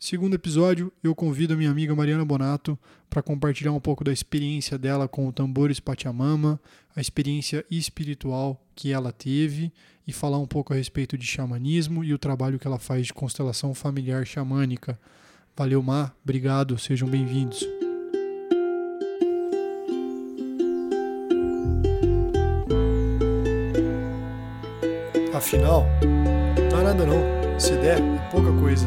Segundo episódio, eu convido a minha amiga Mariana Bonato para compartilhar um pouco da experiência dela com o Tambores Pachamama, a experiência espiritual que ela teve e falar um pouco a respeito de xamanismo e o trabalho que ela faz de constelação familiar xamânica. Valeu, Mar, obrigado, sejam bem-vindos. Afinal, não é nada não. Se der, é pouca coisa.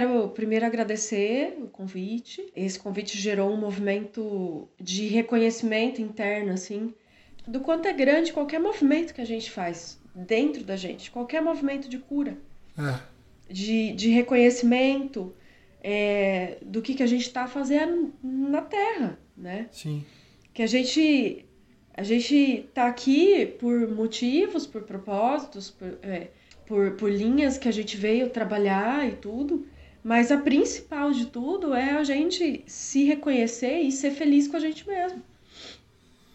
Quero primeiro agradecer o convite. Esse convite gerou um movimento de reconhecimento interno, assim, do quanto é grande qualquer movimento que a gente faz dentro da gente, qualquer movimento de cura, É, de, de reconhecimento é, do que, que a gente está fazendo na Terra, né? sim. Que a gente a gente tá aqui por motivos, por propósitos, por, é, por, por linhas que a gente veio trabalhar e tudo, mas a principal de tudo é a gente se reconhecer e ser feliz com a gente mesmo,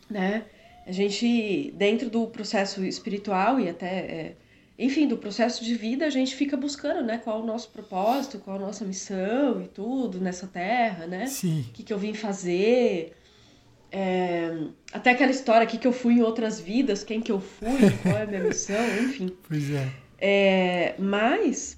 né? A gente, dentro do processo espiritual e até, é, enfim, do processo de vida, a gente fica buscando, né? Qual o nosso propósito, qual a nossa missão e tudo nessa terra, né? Sim. o que, que eu vim fazer. É, até aquela história aqui que eu fui em outras vidas, quem que eu fui, qual é a minha missão, enfim. Pois é. É, mas,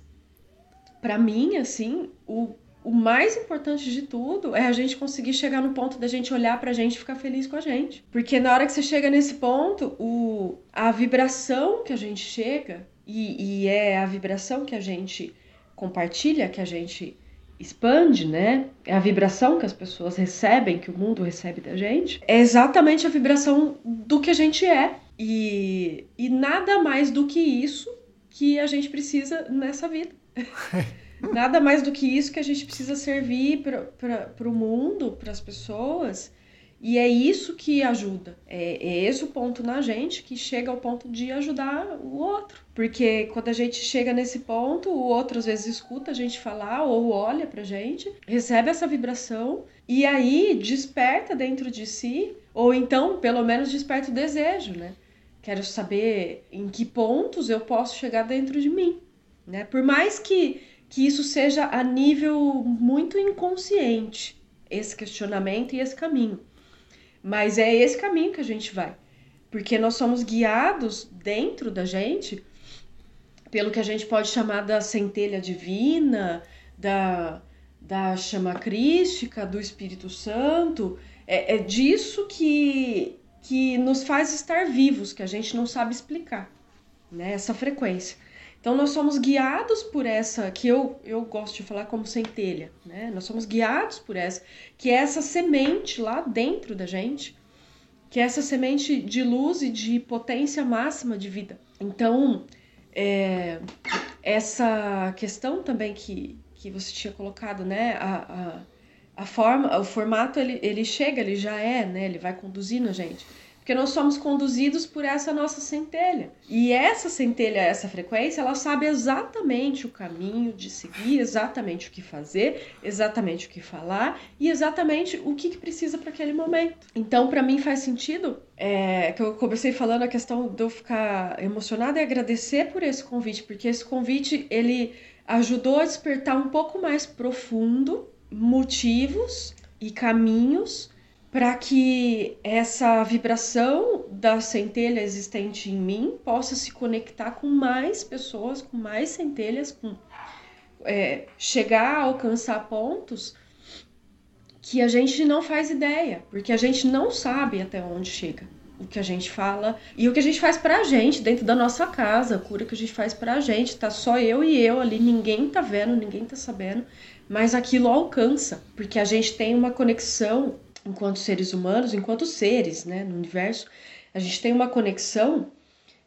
para mim, assim, o, o mais importante de tudo é a gente conseguir chegar no ponto da gente olhar pra gente e ficar feliz com a gente. Porque na hora que você chega nesse ponto, o, a vibração que a gente chega, e, e é a vibração que a gente compartilha, que a gente expande, né? É a vibração que as pessoas recebem, que o mundo recebe da gente, é exatamente a vibração do que a gente é. E, e nada mais do que isso que a gente precisa nessa vida. nada mais do que isso que a gente precisa servir para o mundo, para as pessoas. E é isso que ajuda. É, é esse o ponto na gente que chega ao ponto de ajudar o outro. Porque quando a gente chega nesse ponto, o outro às vezes escuta a gente falar ou olha pra gente, recebe essa vibração e aí desperta dentro de si, ou então pelo menos desperta o desejo, né? Quero saber em que pontos eu posso chegar dentro de mim, né? Por mais que, que isso seja a nível muito inconsciente, esse questionamento e esse caminho. Mas é esse caminho que a gente vai. Porque nós somos guiados dentro da gente pelo que a gente pode chamar da centelha divina, da, da chama crística, do Espírito Santo. É, é disso que, que nos faz estar vivos, que a gente não sabe explicar, né? Essa frequência. Então nós somos guiados por essa, que eu, eu gosto de falar como centelha, né? Nós somos guiados por essa, que é essa semente lá dentro da gente, que é essa semente de luz e de potência máxima de vida. Então, é, essa questão também que, que você tinha colocado, né? A, a, a forma, o formato ele, ele chega, ele já é, né? Ele vai conduzindo a gente. Porque nós somos conduzidos por essa nossa centelha. E essa centelha, essa frequência, ela sabe exatamente o caminho de seguir, exatamente o que fazer, exatamente o que falar e exatamente o que, que precisa para aquele momento. Então, para mim faz sentido, é, que eu comecei falando a questão de eu ficar emocionada e agradecer por esse convite, porque esse convite ele ajudou a despertar um pouco mais profundo motivos e caminhos para que essa vibração da centelha existente em mim possa se conectar com mais pessoas, com mais centelhas, com é, chegar a alcançar pontos que a gente não faz ideia, porque a gente não sabe até onde chega o que a gente fala e o que a gente faz pra gente dentro da nossa casa, a cura que a gente faz pra gente, tá só eu e eu ali, ninguém tá vendo, ninguém tá sabendo, mas aquilo alcança, porque a gente tem uma conexão enquanto seres humanos, enquanto seres, né, no universo, a gente tem uma conexão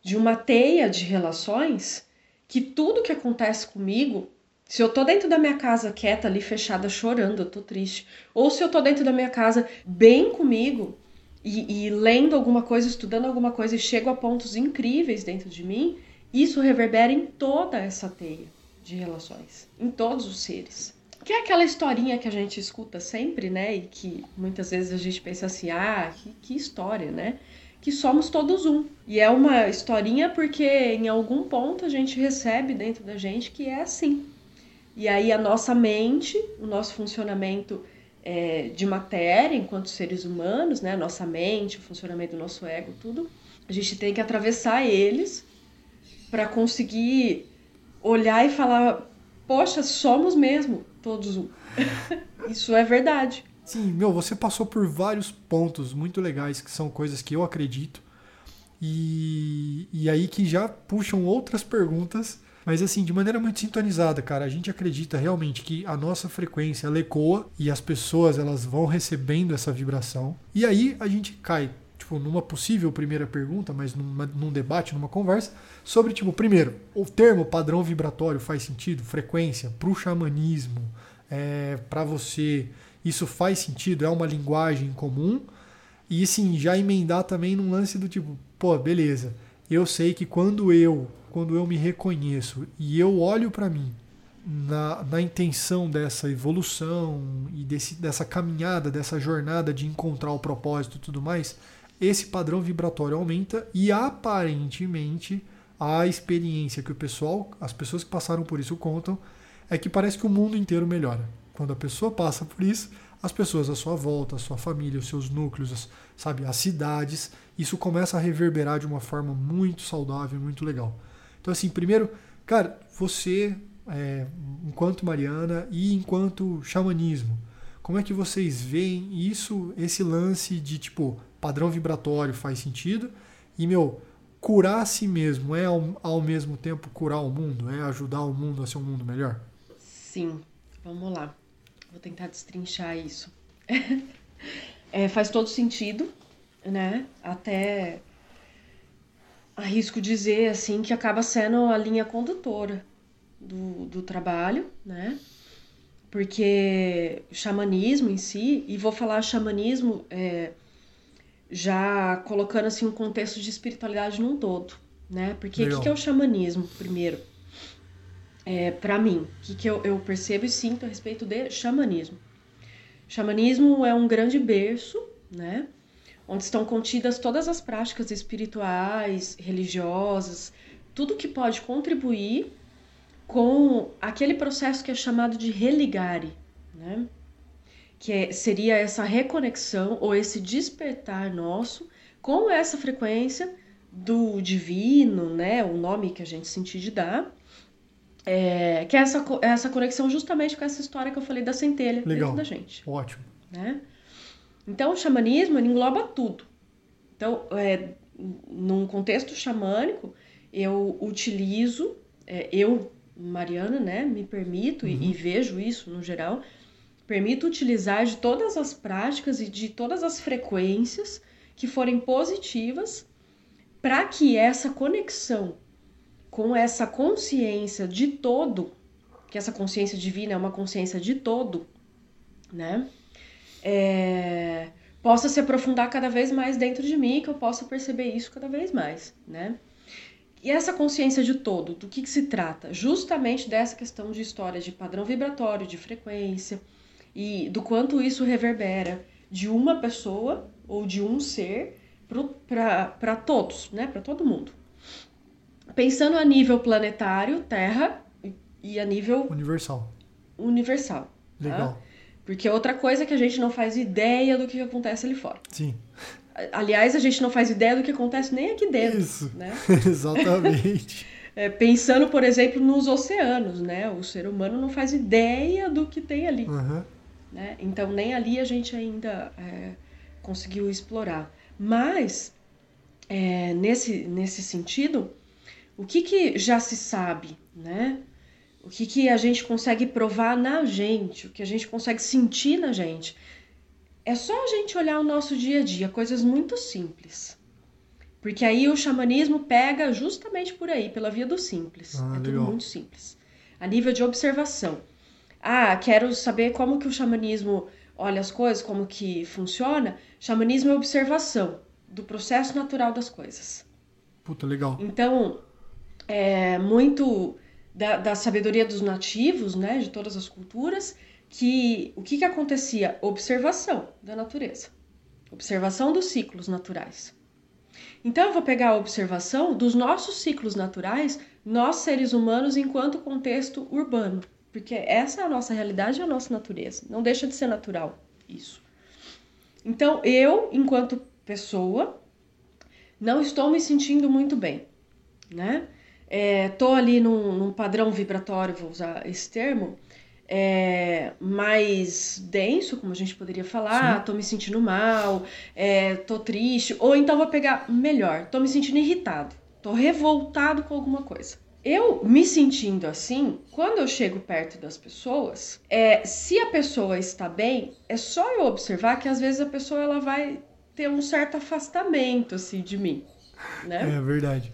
de uma teia de relações que tudo que acontece comigo, se eu tô dentro da minha casa quieta ali fechada chorando, eu tô triste, ou se eu tô dentro da minha casa bem comigo e, e lendo alguma coisa, estudando alguma coisa e chego a pontos incríveis dentro de mim, isso reverbera em toda essa teia de relações, em todos os seres. Que é aquela historinha que a gente escuta sempre, né? E que muitas vezes a gente pensa assim, ah, que, que história, né? Que somos todos um. E é uma historinha porque em algum ponto a gente recebe dentro da gente que é assim. E aí a nossa mente, o nosso funcionamento é, de matéria enquanto seres humanos, né? Nossa mente, o funcionamento do nosso ego, tudo. A gente tem que atravessar eles para conseguir olhar e falar, poxa, somos mesmo todos um. Isso é verdade. Sim, meu, você passou por vários pontos muito legais que são coisas que eu acredito. E, e aí que já puxam outras perguntas mas assim, de maneira muito sintonizada, cara, a gente acredita realmente que a nossa frequência ela ecoa e as pessoas elas vão recebendo essa vibração. E aí a gente cai, tipo, numa possível primeira pergunta, mas numa, num debate, numa conversa, sobre, tipo, primeiro, o termo padrão vibratório faz sentido? Frequência, para o xamanismo, é, para você, isso faz sentido? É uma linguagem comum? E sim, já emendar também num lance do tipo, pô, beleza, eu sei que quando eu quando eu me reconheço e eu olho para mim na, na intenção dessa evolução e desse, dessa caminhada, dessa jornada de encontrar o propósito e tudo mais, esse padrão vibratório aumenta e aparentemente a experiência que o pessoal, as pessoas que passaram por isso contam, é que parece que o mundo inteiro melhora. Quando a pessoa passa por isso, as pessoas à sua volta, a sua família, os seus núcleos, sabe, as cidades, isso começa a reverberar de uma forma muito saudável, muito legal. Então, assim, primeiro, cara, você, é, enquanto Mariana e enquanto xamanismo, como é que vocês veem isso, esse lance de tipo padrão vibratório faz sentido? E, meu, curar a si mesmo é ao, ao mesmo tempo curar o mundo? É ajudar o mundo a ser um mundo melhor? Sim, vamos lá. Vou tentar destrinchar isso. é, faz todo sentido, né? Até arrisco dizer assim que acaba sendo a linha condutora do, do trabalho, né? Porque xamanismo em si, e vou falar xamanismo é, já colocando assim um contexto de espiritualidade num todo, né? Porque o que, que, é o xamanismo, primeiro? É, para mim, o que, que eu, eu percebo e sinto a respeito de xamanismo? Xamanismo é um grande berço, né? onde estão contidas todas as práticas espirituais, religiosas, tudo que pode contribuir com aquele processo que é chamado de religare, né? Que é, seria essa reconexão ou esse despertar nosso com essa frequência do divino, né? o nome que a gente sentir de dar, é, que é essa, essa conexão justamente com essa história que eu falei da centelha Legal. dentro da gente. Ótimo. Né? Então, o xamanismo engloba tudo. Então, é, num contexto xamânico, eu utilizo, é, eu, Mariana, né, me permito uhum. e, e vejo isso no geral, permito utilizar de todas as práticas e de todas as frequências que forem positivas para que essa conexão com essa consciência de todo, que essa consciência divina é uma consciência de todo, né? é, possa se aprofundar cada vez mais dentro de mim, que eu possa perceber isso cada vez mais, né? E essa consciência de todo, do que, que se trata? Justamente dessa questão de história de padrão vibratório, de frequência, e do quanto isso reverbera de uma pessoa ou de um ser para todos, né? Para todo mundo. Pensando a nível planetário, Terra, e a nível universal. Universal. Tá? Legal. Tá? Porque é outra coisa que a gente não faz ideia do que acontece ali fora. Sim. Aliás, a gente não faz ideia do que acontece nem aqui dentro. Isso. Né? Exatamente. é, pensando, por exemplo, nos oceanos, né? O ser humano não faz ideia do que tem ali. Uhum. Né? Então, nem ali a gente ainda é, conseguiu explorar. Mas, é, nesse, nesse sentido, o que, que já se sabe, né? o que, que a gente consegue provar na gente, o que a gente consegue sentir na gente. É só a gente olhar o nosso dia a dia, coisas muito simples. Porque aí o xamanismo pega justamente por aí, pela via do simples. Ah, é legal. tudo muito simples. A nível de observação. Ah, quero saber como que o xamanismo olha as coisas, como que funciona. Xamanismo é observação do processo natural das coisas. Puta, legal. Então, é muito da, da sabedoria dos nativos, né, de todas as culturas, que o que, que acontecia? Observação da natureza, observação dos ciclos naturais. Então eu vou pegar a observação dos nossos ciclos naturais, nós seres humanos, enquanto contexto urbano, porque essa é a nossa realidade e a nossa natureza. Não deixa de ser natural isso. Então eu, enquanto pessoa, não estou me sentindo muito bem, né? É, tô ali num, num padrão vibratório, vou usar esse termo, é, mais denso, como a gente poderia falar, Sim. tô me sentindo mal, é, tô triste, ou então vou pegar melhor, tô me sentindo irritado, tô revoltado com alguma coisa. Eu me sentindo assim, quando eu chego perto das pessoas, é, se a pessoa está bem, é só eu observar que às vezes a pessoa ela vai ter um certo afastamento assim de mim, né? É verdade.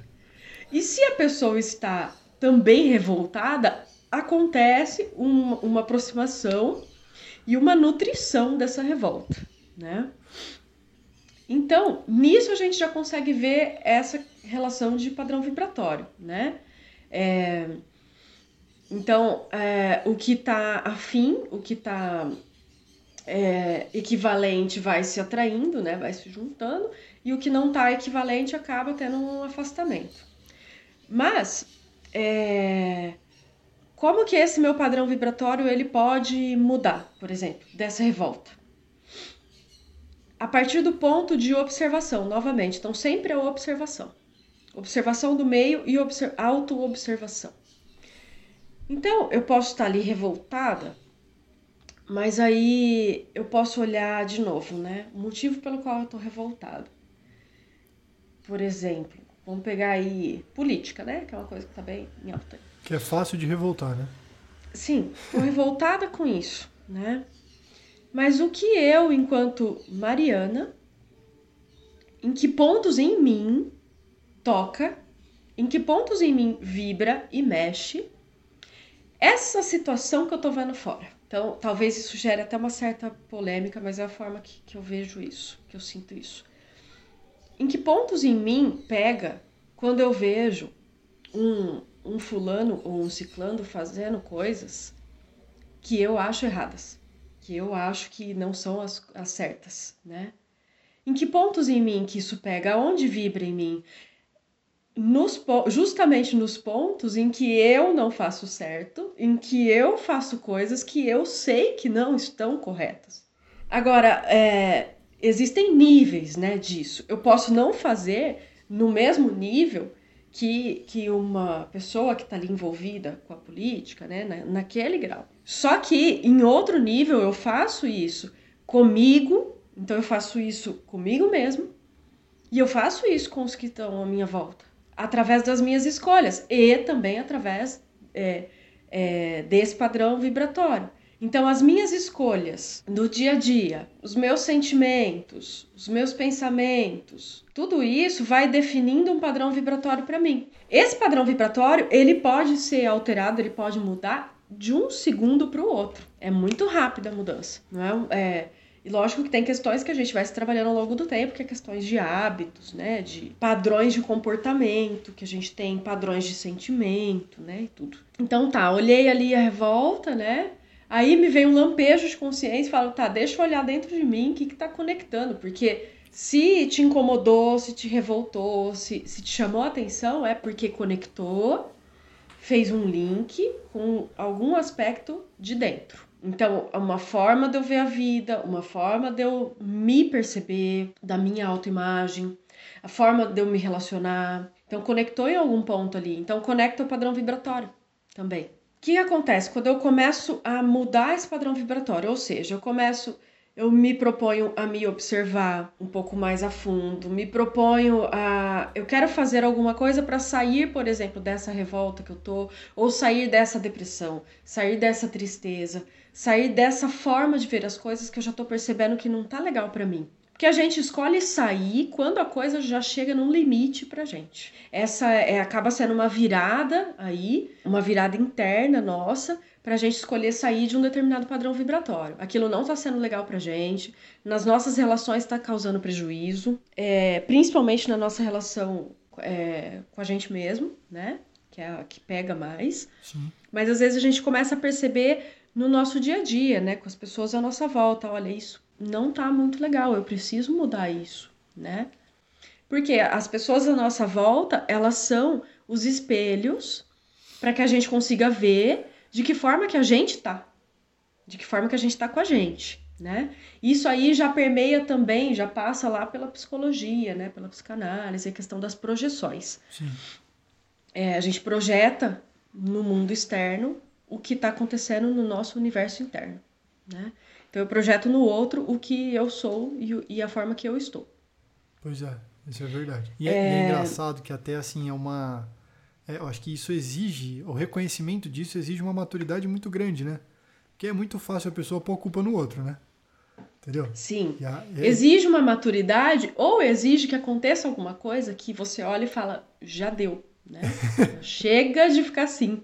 E se a pessoa está também revoltada, acontece um, uma aproximação e uma nutrição dessa revolta, né? Então, nisso a gente já consegue ver essa relação de padrão vibratório, né? É, então, é, o que está afim, o que está é, equivalente vai se atraindo, né? Vai se juntando, e o que não está equivalente acaba tendo um afastamento. Mas, é, como que esse meu padrão vibratório ele pode mudar, por exemplo, dessa revolta? A partir do ponto de observação, novamente. Então, sempre a observação. Observação do meio e auto-observação. Então, eu posso estar ali revoltada, mas aí eu posso olhar de novo, né? O motivo pelo qual eu estou revoltada. Por exemplo, vamos pegar aí política, né? Que é uma coisa que está bem em alta. Que é fácil de revoltar, né? Sim, tô revoltada com isso, né? Mas o que eu, enquanto Mariana, em que pontos em mim toca, em que pontos em mim vibra e mexe essa situação que eu tô vendo fora. Então, talvez isso gere até uma certa polêmica, mas é a forma que, que eu vejo isso, que eu sinto isso. Em que pontos em mim pega quando eu vejo um, um fulano ou um ciclano fazendo coisas que eu acho erradas, que eu acho que não são as, as certas, né? Em que pontos em mim que isso pega? Onde vibra em mim? Nos, justamente nos pontos em que eu não faço certo, em que eu faço coisas que eu sei que não estão corretas. Agora, é, existem níveis né, disso. Eu posso não fazer no mesmo nível que, que uma pessoa que está ali envolvida com a política, né, na, naquele grau. Só que em outro nível eu faço isso comigo, então eu faço isso comigo mesmo, e eu faço isso com os que estão à minha volta, através das minhas escolhas e também através é, é, desse padrão vibratório. Então, as minhas escolhas no dia a dia, os meus sentimentos, os meus pensamentos, tudo isso vai definindo um padrão vibratório para mim. Esse padrão vibratório, ele pode ser alterado, ele pode mudar de um segundo para o outro. É muito rápida a mudança, não é? é e lógico que tem questões que a gente vai se trabalhando ao longo do tempo, que é questões de hábitos, né? De padrões de comportamento, que a gente tem padrões de sentimento, né? E tudo. Então tá, olhei ali a revolta, né? Aí me vem um lampejo de consciência e falo, tá, deixa eu olhar dentro de mim o que, que tá conectando, porque se te incomodou, se te revoltou, se, se te chamou a atenção, é porque conectou, fez um link com algum aspecto de dentro. Então, é uma forma de eu ver a vida, uma forma de eu me perceber, da minha autoimagem, a forma de eu me relacionar. Então, conectou em algum ponto ali. Então, conecta o padrão vibratório também que acontece quando eu começo a mudar esse padrão vibratório? Ou seja, eu começo, eu me proponho a me observar um pouco mais a fundo, me proponho a. Eu quero fazer alguma coisa para sair, por exemplo, dessa revolta que eu tô, ou sair dessa depressão, sair dessa tristeza, sair dessa forma de ver as coisas que eu já tô percebendo que não tá legal para mim. Porque a gente escolhe sair quando a coisa já chega num limite pra gente. Essa é, acaba sendo uma virada aí, uma virada interna nossa, pra gente escolher sair de um determinado padrão vibratório. Aquilo não tá sendo legal pra gente, nas nossas relações tá causando prejuízo, é, principalmente na nossa relação é, com a gente mesmo, né? Que é a que pega mais. Sim. Mas às vezes a gente começa a perceber no nosso dia a dia, né, com as pessoas à nossa volta. Olha, isso não tá muito legal, eu preciso mudar isso, né? Porque as pessoas à nossa volta, elas são os espelhos para que a gente consiga ver de que forma que a gente tá, de que forma que a gente tá com a gente, né? Isso aí já permeia também, já passa lá pela psicologia, né, pela psicanálise, a questão das projeções. Sim. É, a gente projeta no mundo externo o que está acontecendo no nosso universo interno, né? Então eu projeto no outro o que eu sou e, e a forma que eu estou. Pois é, isso é verdade. E é, é... E é engraçado que até assim é uma. É, eu acho que isso exige, o reconhecimento disso exige uma maturidade muito grande, né? Porque é muito fácil a pessoa pôr a culpa no outro, né? Entendeu? Sim. A. Exige uma maturidade ou exige que aconteça alguma coisa que você olha e fala, já deu, né? Chega de ficar assim.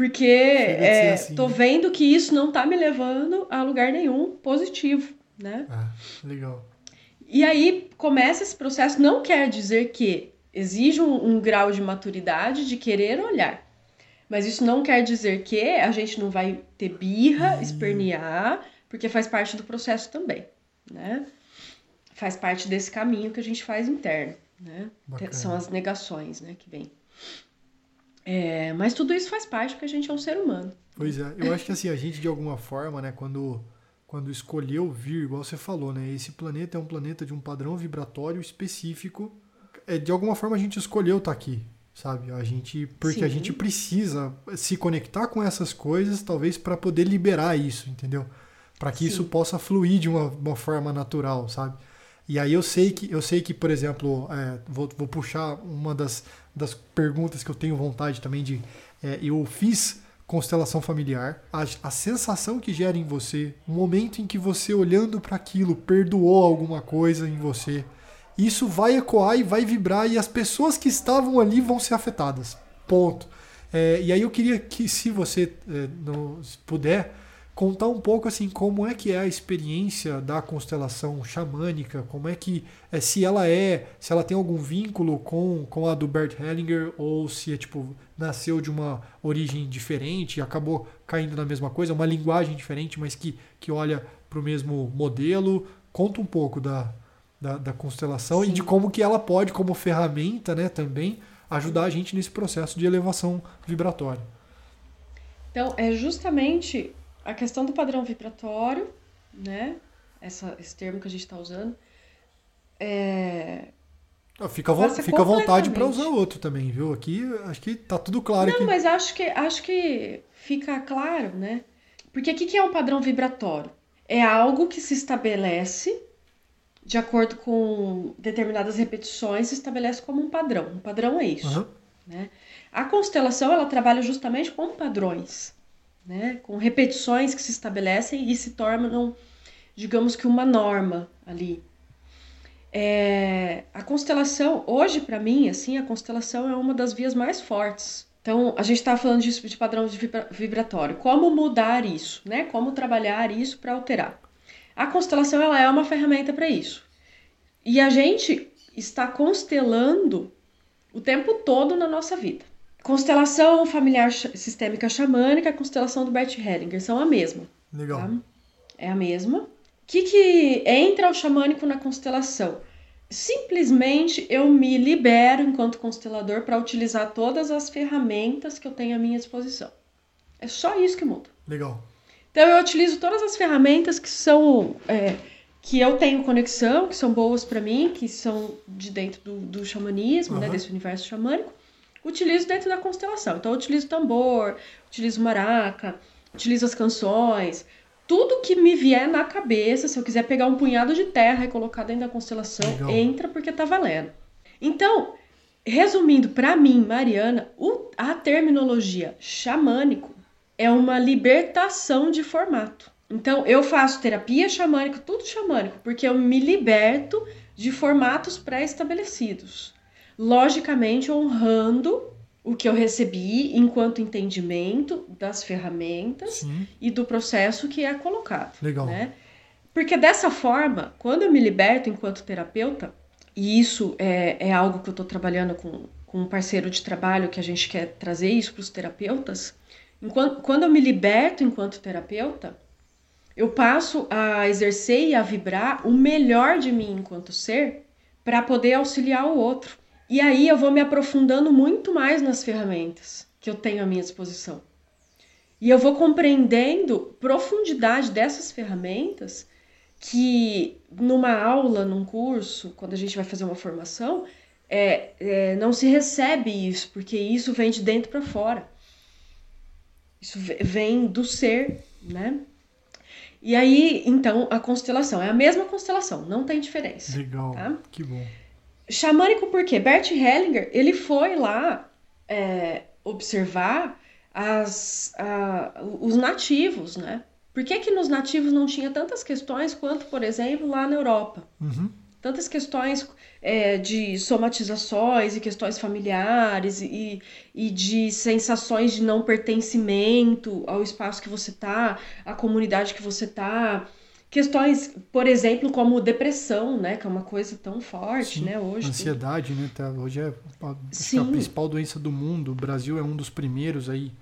Porque é, assim, tô né? vendo que isso não tá me levando a lugar nenhum positivo, né? Ah, legal. E aí começa esse processo, não quer dizer que exige um, um grau de maturidade de querer olhar. Mas isso não quer dizer que a gente não vai ter birra, espernear, porque faz parte do processo também, né? Faz parte desse caminho que a gente faz interno, né? Bacana. São as negações, né, que vem. É, mas tudo isso faz parte porque a gente é um ser humano. Pois é, eu acho que assim, a gente de alguma forma, né, quando, quando escolheu vir, igual você falou, né, esse planeta é um planeta de um padrão vibratório específico. É, de alguma forma a gente escolheu estar tá aqui, sabe? A gente, porque Sim. a gente precisa se conectar com essas coisas, talvez para poder liberar isso, entendeu? Para que Sim. isso possa fluir de uma, uma forma natural, sabe? E aí eu sei que, eu sei que por exemplo, é, vou, vou puxar uma das, das perguntas que eu tenho vontade também de. É, eu fiz constelação familiar, a, a sensação que gera em você, o momento em que você olhando para aquilo perdoou alguma coisa em você, isso vai ecoar e vai vibrar e as pessoas que estavam ali vão ser afetadas. Ponto. É, e aí eu queria que, se você é, não, se puder, contar um pouco assim como é que é a experiência da constelação xamânica, como é que é, se ela é, se ela tem algum vínculo com, com a do Bert Hellinger ou se é tipo nasceu de uma origem diferente e acabou caindo na mesma coisa, uma linguagem diferente, mas que, que olha para o mesmo modelo. Conta um pouco da, da, da constelação Sim. e de como que ela pode, como ferramenta, né, também ajudar a gente nesse processo de elevação vibratória. Então, é justamente a questão do padrão vibratório, né? Essa, esse termo que a gente está usando. É... Fica, vo fica à vontade para usar outro também, viu? Aqui acho que tá tudo claro. Não, aqui. mas acho que, acho que fica claro, né? Porque o que, que é um padrão vibratório? É algo que se estabelece de acordo com determinadas repetições, se estabelece como um padrão. Um padrão é isso. Uhum. Né? A constelação ela trabalha justamente com padrões né? com repetições que se estabelecem e se tornam, digamos que, uma norma ali. É, a constelação, hoje para mim, assim, a constelação é uma das vias mais fortes. Então, a gente está falando disso de padrão de vibratório. Como mudar isso, né? Como trabalhar isso para alterar. A constelação ela é uma ferramenta para isso. E a gente está constelando o tempo todo na nossa vida. Constelação familiar sistêmica xamânica, a constelação do Bert Hellinger são a mesma. Legal. Tá? É a mesma. O que, que entra o xamânico na constelação? Simplesmente eu me libero enquanto constelador para utilizar todas as ferramentas que eu tenho à minha disposição. É só isso que muda. Legal. Então eu utilizo todas as ferramentas que são é, que eu tenho conexão, que são boas para mim, que são de dentro do, do xamanismo, uhum. né, desse universo xamânico utilizo dentro da constelação. Então, eu utilizo tambor, utilizo maraca, utilizo as canções, tudo que me vier na cabeça, se eu quiser pegar um punhado de terra e colocar dentro da constelação, Legal. entra porque tá valendo. Então, resumindo, para mim, Mariana, o, a terminologia xamânico é uma libertação de formato. Então, eu faço terapia xamânica, tudo xamânico, porque eu me liberto de formatos pré-estabelecidos logicamente honrando o que eu recebi enquanto entendimento das ferramentas Sim. e do processo que é colocado. Legal. Né? Porque dessa forma, quando eu me liberto enquanto terapeuta, e isso é, é algo que eu estou trabalhando com, com um parceiro de trabalho que a gente quer trazer isso para os terapeutas, Enquanto, quando eu me liberto enquanto terapeuta, eu passo a exercer e a vibrar o melhor de mim enquanto ser para poder auxiliar o outro. E aí eu vou me aprofundando muito mais nas ferramentas que eu tenho à minha disposição. E eu vou compreendendo profundidade dessas ferramentas que numa aula, num curso, quando a gente vai fazer uma formação, é, é não se recebe isso, porque isso vem de dentro para fora. Isso vem do ser, né? E aí, então, a constelação é a mesma constelação, não tem diferença. Legal, tá? que bom. Xamânico por quê? Bert Hellinger, ele foi lá é, observar as, a, os nativos, né? Por que, que nos nativos não tinha tantas questões quanto, por exemplo, lá na Europa? Uhum tantas questões é, de somatizações e questões familiares e, e de sensações de não pertencimento ao espaço que você tá, à comunidade que você tá. Questões, por exemplo, como depressão, né? Que é uma coisa tão forte, Sim, né? Hoje. Ansiedade, né? Tá, hoje é a, é a principal doença do mundo. O Brasil é um dos primeiros aí.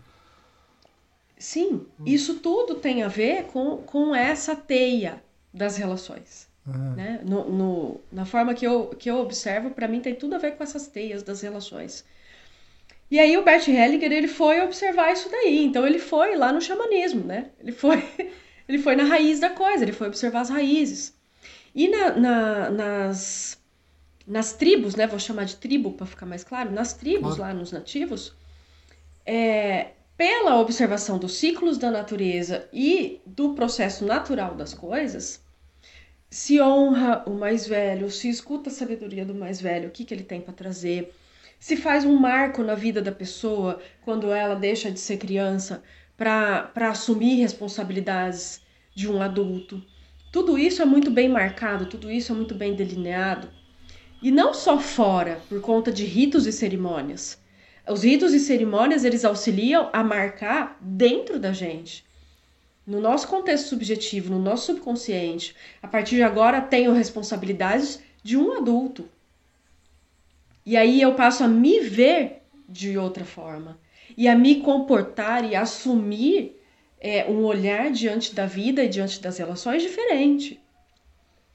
Sim, hum. isso tudo tem a ver com, com essa teia das relações. Uhum. Né? No, no, na forma que eu, que eu observo, para mim tem tudo a ver com essas teias das relações. E aí o Bert Hellinger, ele foi observar isso daí. Então ele foi lá no xamanismo, né? Ele foi, ele foi na raiz da coisa, ele foi observar as raízes. E na, na, nas, nas tribos, né? Vou chamar de tribo para ficar mais claro. Nas tribos, claro. lá nos nativos, é, pela observação dos ciclos da natureza e do processo natural das coisas, se honra o mais velho, se escuta a sabedoria do mais velho, o que, que ele tem para trazer, se faz um marco na vida da pessoa quando ela deixa de ser criança para assumir responsabilidades de um adulto. Tudo isso é muito bem marcado, tudo isso é muito bem delineado. E não só fora, por conta de ritos e cerimônias. Os ritos e cerimônias, eles auxiliam a marcar dentro da gente no nosso contexto subjetivo, no nosso subconsciente, a partir de agora tenho responsabilidades de um adulto. E aí eu passo a me ver de outra forma e a me comportar e assumir é, um olhar diante da vida e diante das relações diferente.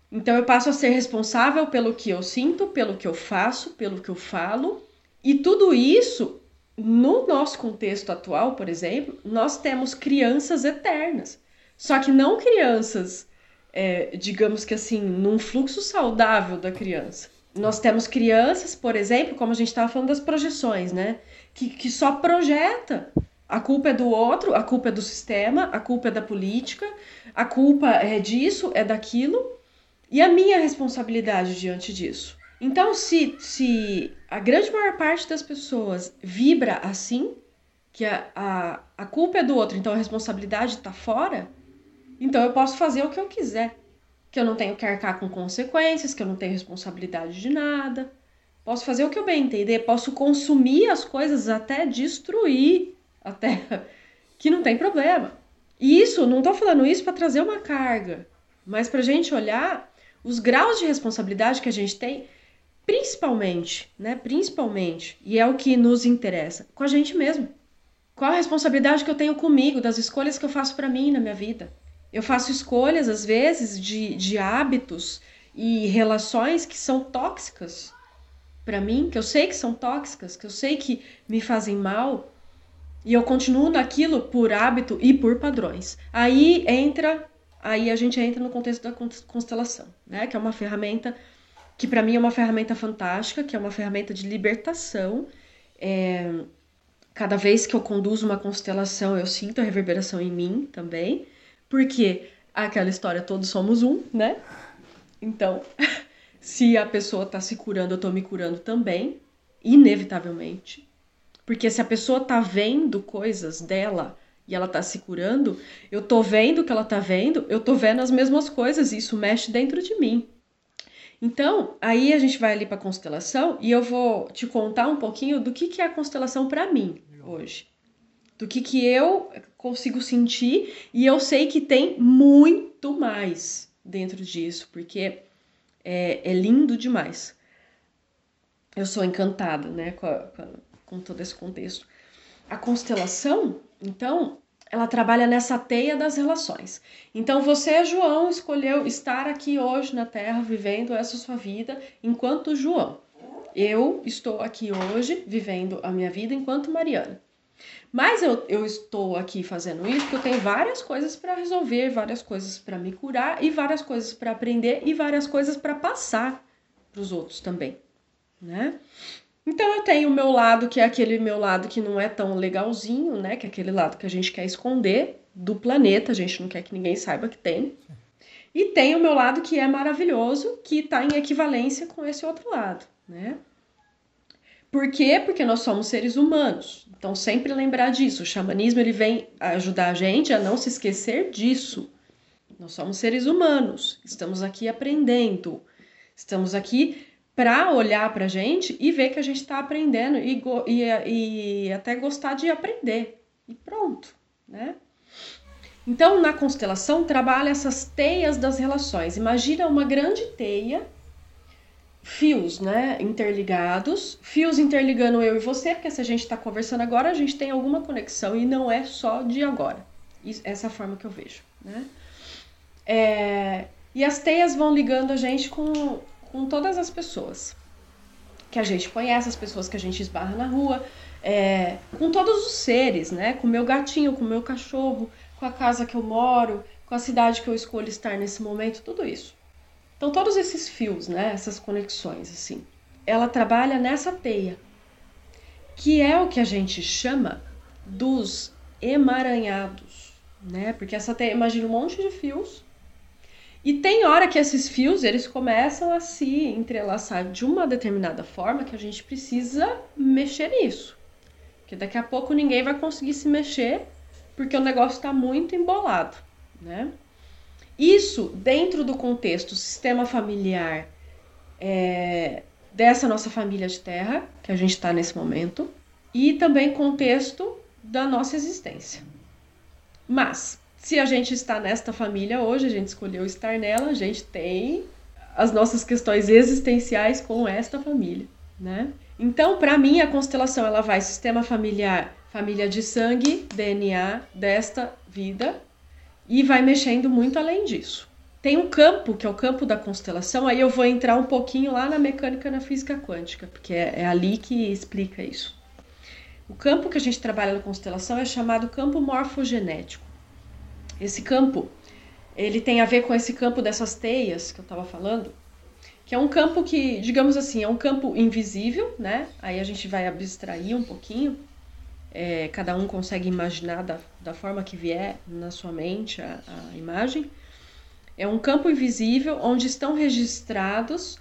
Então eu passo a ser responsável pelo que eu sinto, pelo que eu faço, pelo que eu falo, e tudo isso no nosso contexto atual, por exemplo, nós temos crianças eternas. Só que não crianças, é, digamos que assim, num fluxo saudável da criança. Nós temos crianças, por exemplo, como a gente estava falando das projeções, né? Que, que só projeta. A culpa é do outro, a culpa é do sistema, a culpa é da política, a culpa é disso, é daquilo. E a minha responsabilidade diante disso? Então, se, se a grande maior parte das pessoas vibra assim, que a, a, a culpa é do outro, então a responsabilidade está fora, então eu posso fazer o que eu quiser. Que eu não tenho que arcar com consequências, que eu não tenho responsabilidade de nada. Posso fazer o que eu bem entender, posso consumir as coisas até destruir a terra, que não tem problema. E isso, não estou falando isso para trazer uma carga, mas para a gente olhar os graus de responsabilidade que a gente tem principalmente, né? Principalmente, e é o que nos interessa, com a gente mesmo. Qual a responsabilidade que eu tenho comigo, das escolhas que eu faço para mim na minha vida? Eu faço escolhas, às vezes, de, de hábitos e relações que são tóxicas para mim, que eu sei que são tóxicas, que eu sei que me fazem mal, e eu continuo naquilo por hábito e por padrões. Aí entra, aí a gente entra no contexto da constelação, né? Que é uma ferramenta que para mim é uma ferramenta fantástica, que é uma ferramenta de libertação. É, cada vez que eu conduzo uma constelação, eu sinto a reverberação em mim também, porque aquela história todos somos um, né? Então, se a pessoa tá se curando, eu tô me curando também, inevitavelmente. Porque se a pessoa tá vendo coisas dela e ela tá se curando, eu tô vendo o que ela tá vendo, eu tô vendo as mesmas coisas e isso mexe dentro de mim. Então, aí a gente vai ali para constelação e eu vou te contar um pouquinho do que, que é a constelação para mim hoje. Do que, que eu consigo sentir e eu sei que tem muito mais dentro disso, porque é, é lindo demais. Eu sou encantada né, com, a, com todo esse contexto. A constelação, Então, ela trabalha nessa teia das relações. Então, você, João, escolheu estar aqui hoje na Terra, vivendo essa sua vida enquanto João. Eu estou aqui hoje, vivendo a minha vida enquanto Mariana. Mas eu, eu estou aqui fazendo isso porque eu tenho várias coisas para resolver, várias coisas para me curar e várias coisas para aprender e várias coisas para passar para os outros também, né? Então eu tenho o meu lado, que é aquele meu lado que não é tão legalzinho, né? Que é aquele lado que a gente quer esconder do planeta, a gente não quer que ninguém saiba que tem. E tem o meu lado que é maravilhoso, que está em equivalência com esse outro lado, né? Por quê? Porque nós somos seres humanos. Então sempre lembrar disso. O xamanismo ele vem ajudar a gente a não se esquecer disso. Nós somos seres humanos, estamos aqui aprendendo. Estamos aqui para olhar para a gente e ver que a gente está aprendendo e, e, e até gostar de aprender. E pronto, né? Então, na constelação, trabalha essas teias das relações. Imagina uma grande teia, fios né, interligados, fios interligando eu e você, porque se a gente está conversando agora, a gente tem alguma conexão e não é só de agora. Essa é forma que eu vejo. Né? É, e as teias vão ligando a gente com, com todas as pessoas que a gente conhece, as pessoas que a gente esbarra na rua, é, com todos os seres, né? Com o meu gatinho, com o meu cachorro, com a casa que eu moro, com a cidade que eu escolho estar nesse momento, tudo isso. Então, todos esses fios, né? Essas conexões, assim. Ela trabalha nessa teia, que é o que a gente chama dos emaranhados, né? Porque essa teia, imagina um monte de fios e tem hora que esses fios eles começam a se entrelaçar de uma determinada forma que a gente precisa mexer nisso. Porque daqui a pouco ninguém vai conseguir se mexer porque o negócio está muito embolado, né? Isso dentro do contexto sistema familiar é, dessa nossa família de terra que a gente está nesse momento e também contexto da nossa existência. Mas se a gente está nesta família hoje, a gente escolheu estar nela, a gente tem as nossas questões existenciais com esta família, né? Então, para mim, a constelação ela vai sistema familiar, família de sangue, DNA desta vida e vai mexendo muito além disso. Tem um campo, que é o campo da constelação, aí eu vou entrar um pouquinho lá na mecânica na física quântica, porque é, é ali que explica isso. O campo que a gente trabalha na constelação é chamado campo morfogenético. Esse campo, ele tem a ver com esse campo dessas teias que eu estava falando, que é um campo que, digamos assim, é um campo invisível, né? Aí a gente vai abstrair um pouquinho. É, cada um consegue imaginar da, da forma que vier na sua mente a, a imagem. É um campo invisível onde estão registrados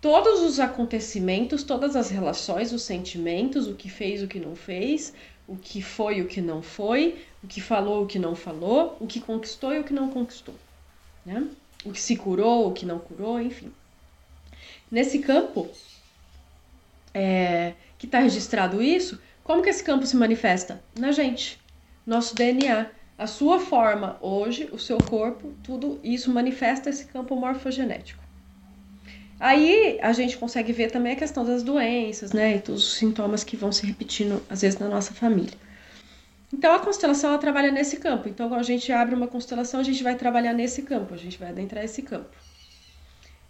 todos os acontecimentos, todas as relações, os sentimentos, o que fez, o que não fez, o que foi o que não foi, o que falou, o que não falou, o que conquistou e o que não conquistou, né? O que se curou, o que não curou, enfim. Nesse campo é, que está registrado isso, como que esse campo se manifesta? Na gente, nosso DNA, a sua forma hoje, o seu corpo, tudo isso manifesta esse campo morfogenético. Aí a gente consegue ver também a questão das doenças, né? E todos os sintomas que vão se repetindo, às vezes, na nossa família. Então a constelação ela trabalha nesse campo. Então, quando a gente abre uma constelação, a gente vai trabalhar nesse campo, a gente vai adentrar esse campo.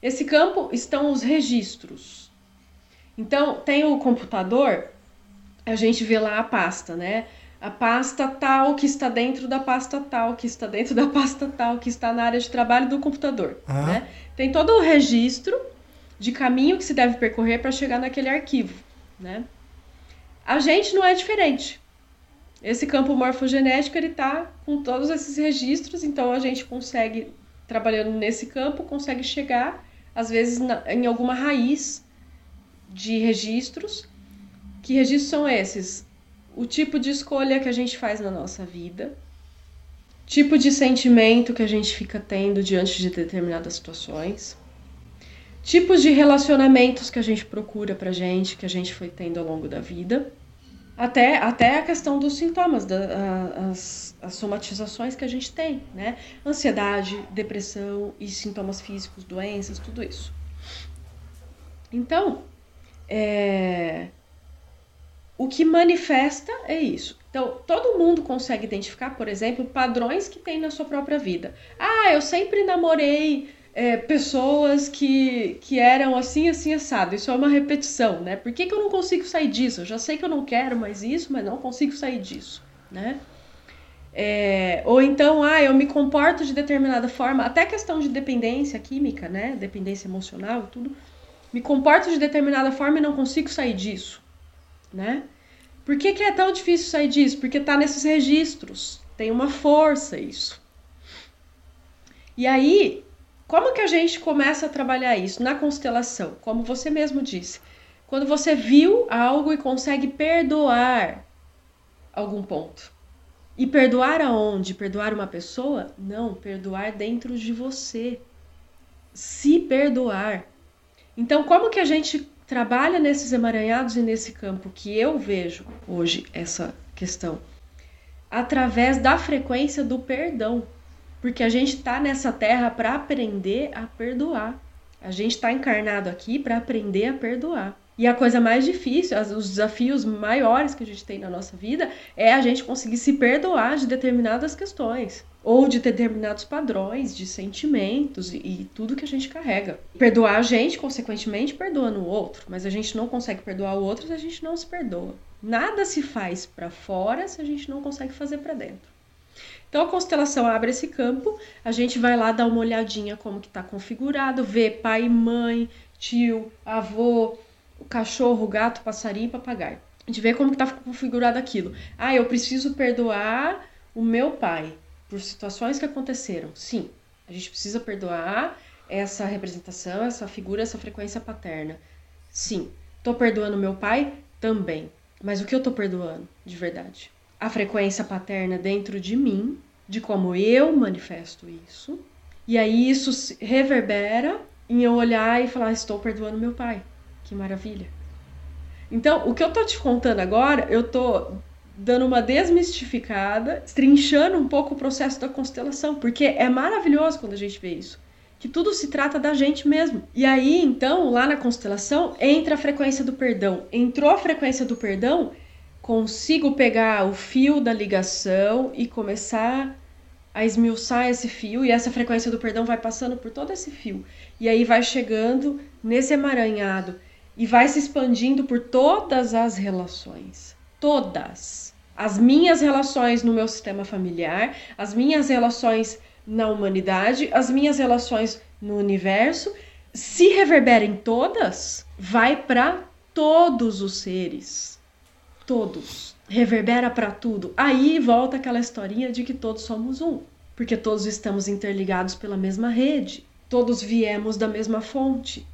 Esse campo estão os registros. Então, tem o computador, a gente vê lá a pasta, né? A pasta tal que está dentro da pasta tal, que está dentro da pasta tal, que está na área de trabalho do computador. Ah. Né? Tem todo o registro de caminho que se deve percorrer para chegar naquele arquivo, né? A gente não é diferente. Esse campo morfogenético ele está com todos esses registros, então a gente consegue trabalhando nesse campo consegue chegar às vezes na, em alguma raiz de registros. Que registros são esses? O tipo de escolha que a gente faz na nossa vida, tipo de sentimento que a gente fica tendo diante de determinadas situações, tipos de relacionamentos que a gente procura pra gente, que a gente foi tendo ao longo da vida, até, até a questão dos sintomas, da, a, as, as somatizações que a gente tem, né? Ansiedade, depressão e sintomas físicos, doenças, tudo isso. Então, é, o que manifesta é isso. Então, todo mundo consegue identificar, por exemplo, padrões que tem na sua própria vida. Ah, eu sempre namorei é, pessoas que, que eram assim, assim, assado. Isso é uma repetição, né? Por que, que eu não consigo sair disso? Eu já sei que eu não quero mais isso, mas não consigo sair disso, né? É, ou então, ah, eu me comporto de determinada forma, até questão de dependência química, né? Dependência emocional, tudo. Me comporto de determinada forma e não consigo sair disso, né? Por que, que é tão difícil sair disso? Porque tá nesses registros, tem uma força isso. E aí, como que a gente começa a trabalhar isso? Na constelação, como você mesmo disse. Quando você viu algo e consegue perdoar algum ponto. E perdoar aonde? Perdoar uma pessoa? Não, perdoar dentro de você. Se perdoar. Então, como que a gente trabalha nesses emaranhados e nesse campo que eu vejo hoje essa questão? Através da frequência do perdão. Porque a gente está nessa terra para aprender a perdoar. A gente está encarnado aqui para aprender a perdoar. E a coisa mais difícil, os desafios maiores que a gente tem na nossa vida é a gente conseguir se perdoar de determinadas questões ou de determinados padrões de sentimentos e, e, tudo que a gente carrega. Perdoar a gente, consequentemente, perdoando o outro, mas a gente não consegue perdoar o outro se a gente não se perdoa. Nada se faz para fora se a gente não consegue fazer para dentro. Então a constelação abre esse campo, a gente vai lá dar uma olhadinha como que está configurado, ver pai, mãe, tio, avô, o cachorro, o gato, passarinho papagaio. A gente vê como que está configurado aquilo. Ah, eu preciso perdoar o meu pai por situações que aconteceram. Sim, a gente precisa perdoar essa representação, essa figura, essa frequência paterna. Sim, tô perdoando meu pai também. Mas o que eu tô perdoando de verdade? a frequência paterna dentro de mim, de como eu manifesto isso. E aí isso reverbera em eu olhar e falar: estou perdoando meu pai. Que maravilha. Então, o que eu tô te contando agora, eu tô dando uma desmistificada, trinchando um pouco o processo da constelação, porque é maravilhoso quando a gente vê isso. Que tudo se trata da gente mesmo. E aí, então, lá na constelação, entra a frequência do perdão. Entrou a frequência do perdão, consigo pegar o fio da ligação e começar a esmiuçar esse fio e essa frequência do perdão vai passando por todo esse fio e aí vai chegando nesse emaranhado e vai se expandindo por todas as relações, todas. As minhas relações no meu sistema familiar, as minhas relações na humanidade, as minhas relações no universo, se reverberem todas, vai para todos os seres todos, reverbera para tudo. Aí volta aquela historinha de que todos somos um, porque todos estamos interligados pela mesma rede, todos viemos da mesma fonte.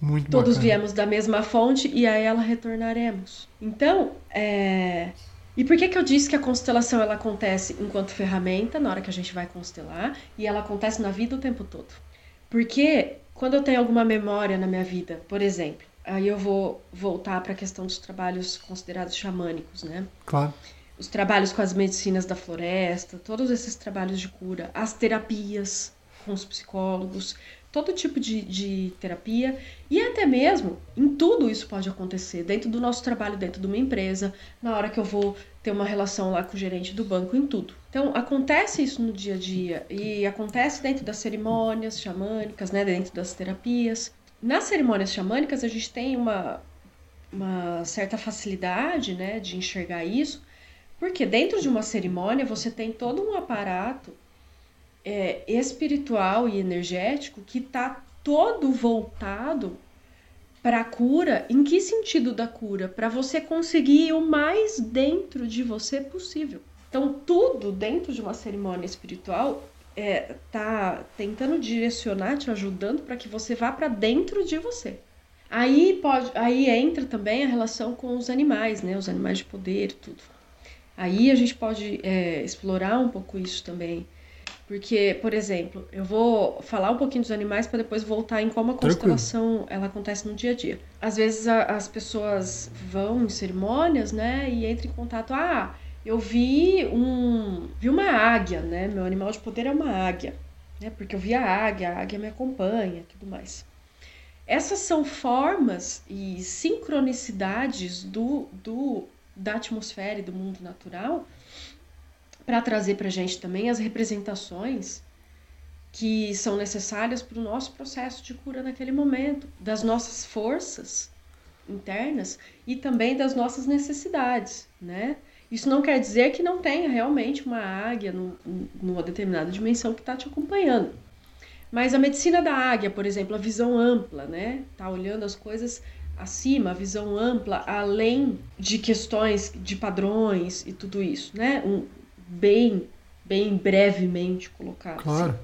Muito todos bacana. viemos da mesma fonte e a ela retornaremos. Então, é... E por que, que eu disse que a constelação ela acontece enquanto ferramenta, na hora que a gente vai constelar, e ela acontece na vida o tempo todo? Porque quando eu tenho alguma memória na minha vida, por exemplo, aí eu vou voltar para a questão dos trabalhos considerados xamânicos, né? Claro. Os trabalhos com as medicinas da floresta, todos esses trabalhos de cura, as terapias com os psicólogos, todo tipo de, de terapia e até mesmo em tudo isso pode acontecer dentro do nosso trabalho, dentro de uma empresa, na hora que eu vou ter uma relação lá com o gerente do banco, em tudo. Então acontece isso no dia a dia e acontece dentro das cerimônias xamânicas, né, dentro das terapias. Nas cerimônias xamânicas, a gente tem uma, uma certa facilidade né, de enxergar isso, porque dentro de uma cerimônia você tem todo um aparato é, espiritual e energético que está todo voltado para a cura. Em que sentido da cura? Para você conseguir o mais dentro de você possível. Então, tudo dentro de uma cerimônia espiritual é, tá tentando direcionar, te ajudando para que você vá para dentro de você. Aí pode, aí entra também a relação com os animais, né? Os animais de poder, tudo. Aí a gente pode é, explorar um pouco isso também. Porque, por exemplo, eu vou falar um pouquinho dos animais para depois voltar em como a constelação ela acontece no dia a dia. Às vezes a, as pessoas vão em cerimônias, né, e entram em contato. Ah, eu vi um vi uma águia, né? Meu animal de poder é uma águia, né? Porque eu vi a águia, a águia me acompanha, tudo mais. Essas são formas e sincronicidades do, do da atmosfera e do mundo natural para trazer para a gente também as representações que são necessárias para o nosso processo de cura naquele momento, das nossas forças internas e também das nossas necessidades, né? Isso não quer dizer que não tenha realmente uma águia no, numa determinada dimensão que está te acompanhando. Mas a medicina da águia, por exemplo, a visão ampla, né? Tá olhando as coisas acima, a visão ampla, além de questões de padrões e tudo isso, né? Um, bem, bem brevemente colocado. Assim. Claro. Assim.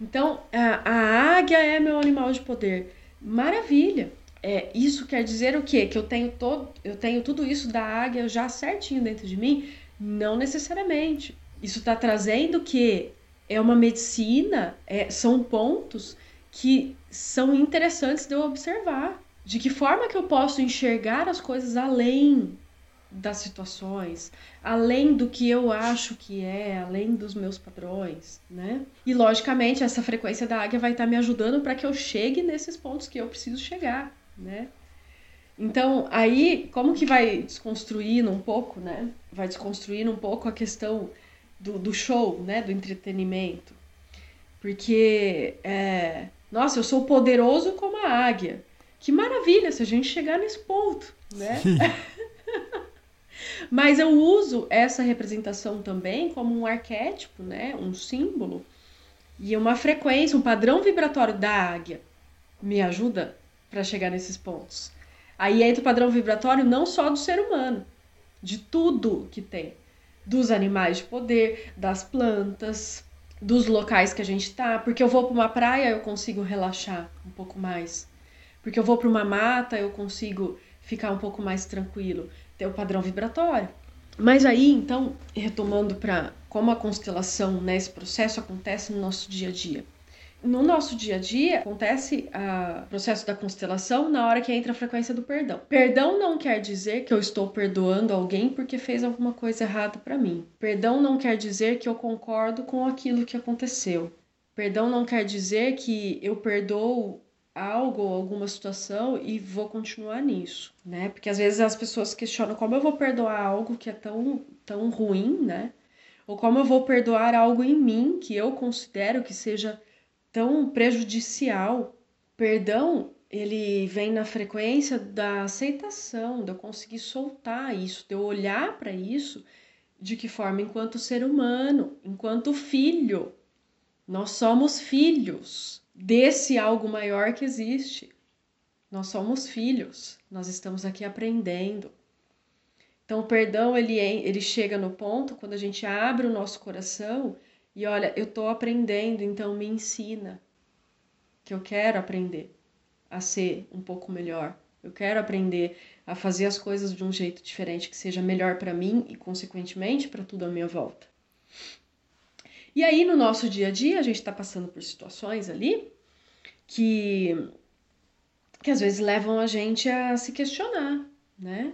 Então, a, a águia é meu animal de poder. Maravilha. É, isso quer dizer o quê? Que eu tenho todo, eu tenho tudo isso da águia já certinho dentro de mim? Não necessariamente. Isso está trazendo que é uma medicina, é, são pontos que são interessantes de eu observar. De que forma que eu posso enxergar as coisas além das situações, além do que eu acho que é, além dos meus padrões, né? E logicamente essa frequência da águia vai estar me ajudando para que eu chegue nesses pontos que eu preciso chegar, né? Então, aí, como que vai desconstruindo um pouco, né? Vai desconstruindo um pouco a questão do, do show, né? Do entretenimento. Porque, é, nossa, eu sou poderoso como a águia. Que maravilha se a gente chegar nesse ponto, né? Mas eu uso essa representação também como um arquétipo, né? Um símbolo e uma frequência, um padrão vibratório da águia me ajuda para chegar nesses pontos. Aí entra o padrão vibratório não só do ser humano, de tudo que tem, dos animais de poder, das plantas, dos locais que a gente tá, porque eu vou para uma praia eu consigo relaxar um pouco mais. Porque eu vou para uma mata eu consigo ficar um pouco mais tranquilo, ter o padrão vibratório. Mas aí, então, retomando para como a constelação, né, esse processo acontece no nosso dia a dia. No nosso dia a dia, acontece o processo da constelação na hora que entra a frequência do perdão. Perdão não quer dizer que eu estou perdoando alguém porque fez alguma coisa errada para mim. Perdão não quer dizer que eu concordo com aquilo que aconteceu. Perdão não quer dizer que eu perdoo algo alguma situação e vou continuar nisso, né? Porque às vezes as pessoas questionam como eu vou perdoar algo que é tão, tão ruim, né? Ou como eu vou perdoar algo em mim que eu considero que seja tão prejudicial. Perdão, ele vem na frequência da aceitação, de eu conseguir soltar isso, de eu olhar para isso de que forma enquanto ser humano, enquanto filho. Nós somos filhos desse algo maior que existe. Nós somos filhos, nós estamos aqui aprendendo. Então, o perdão ele, ele chega no ponto quando a gente abre o nosso coração e olha, eu estou aprendendo, então me ensina que eu quero aprender a ser um pouco melhor. Eu quero aprender a fazer as coisas de um jeito diferente que seja melhor para mim e, consequentemente, para tudo à minha volta. E aí, no nosso dia a dia, a gente está passando por situações ali que, que às vezes levam a gente a se questionar, né?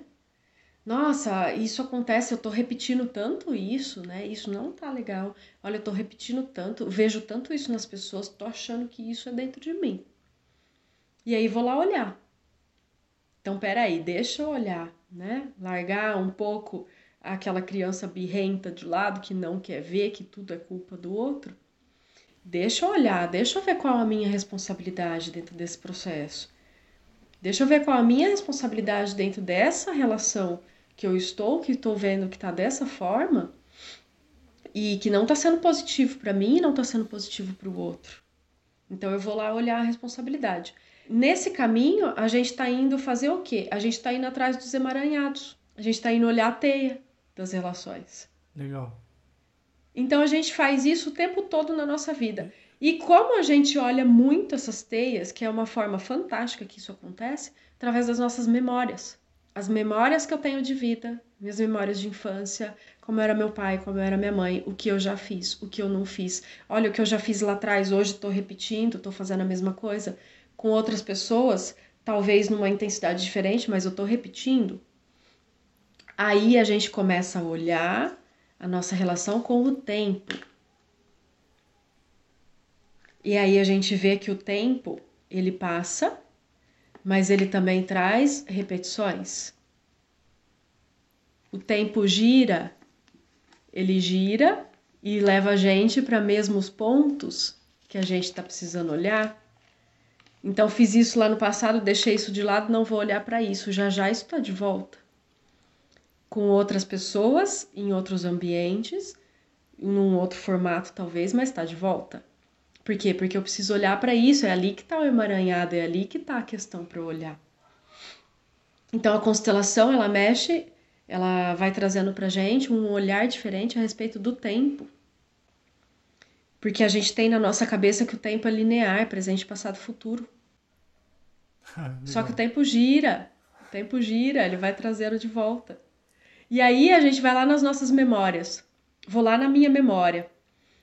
Nossa, isso acontece, eu tô repetindo tanto isso, né? Isso não tá legal. Olha, eu tô repetindo tanto, vejo tanto isso nas pessoas, tô achando que isso é dentro de mim. E aí vou lá olhar. Então, peraí, deixa eu olhar, né? Largar um pouco aquela criança birrenta de lado que não quer ver que tudo é culpa do outro. Deixa eu olhar, deixa eu ver qual a minha responsabilidade dentro desse processo. Deixa eu ver qual a minha responsabilidade dentro dessa relação que eu estou, que estou vendo que está dessa forma e que não está sendo positivo para mim e não está sendo positivo para o outro. Então eu vou lá olhar a responsabilidade. Nesse caminho, a gente está indo fazer o quê? A gente está indo atrás dos emaranhados. A gente está indo olhar a teia das relações. Legal. Então a gente faz isso o tempo todo na nossa vida. E como a gente olha muito essas teias, que é uma forma fantástica que isso acontece, através das nossas memórias. As memórias que eu tenho de vida, minhas memórias de infância, como era meu pai, como era minha mãe, o que eu já fiz, o que eu não fiz. Olha, o que eu já fiz lá atrás, hoje estou repetindo, estou fazendo a mesma coisa com outras pessoas, talvez numa intensidade diferente, mas eu estou repetindo. Aí a gente começa a olhar a nossa relação com o tempo. E aí a gente vê que o tempo, ele passa, mas ele também traz repetições. o tempo gira, ele gira e leva a gente para mesmos pontos que a gente está precisando olhar. Então fiz isso lá no passado, deixei isso de lado, não vou olhar para isso. Já já isso está de volta. Com outras pessoas, em outros ambientes, num outro formato talvez, mas está de volta. Por quê? Porque eu preciso olhar para isso, é ali que está o emaranhado, é ali que está a questão para eu olhar. Então a constelação, ela mexe, ela vai trazendo para gente um olhar diferente a respeito do tempo. Porque a gente tem na nossa cabeça que o tempo é linear, presente, passado, futuro. Só que o tempo gira, o tempo gira, ele vai trazendo de volta. E aí a gente vai lá nas nossas memórias. Vou lá na minha memória.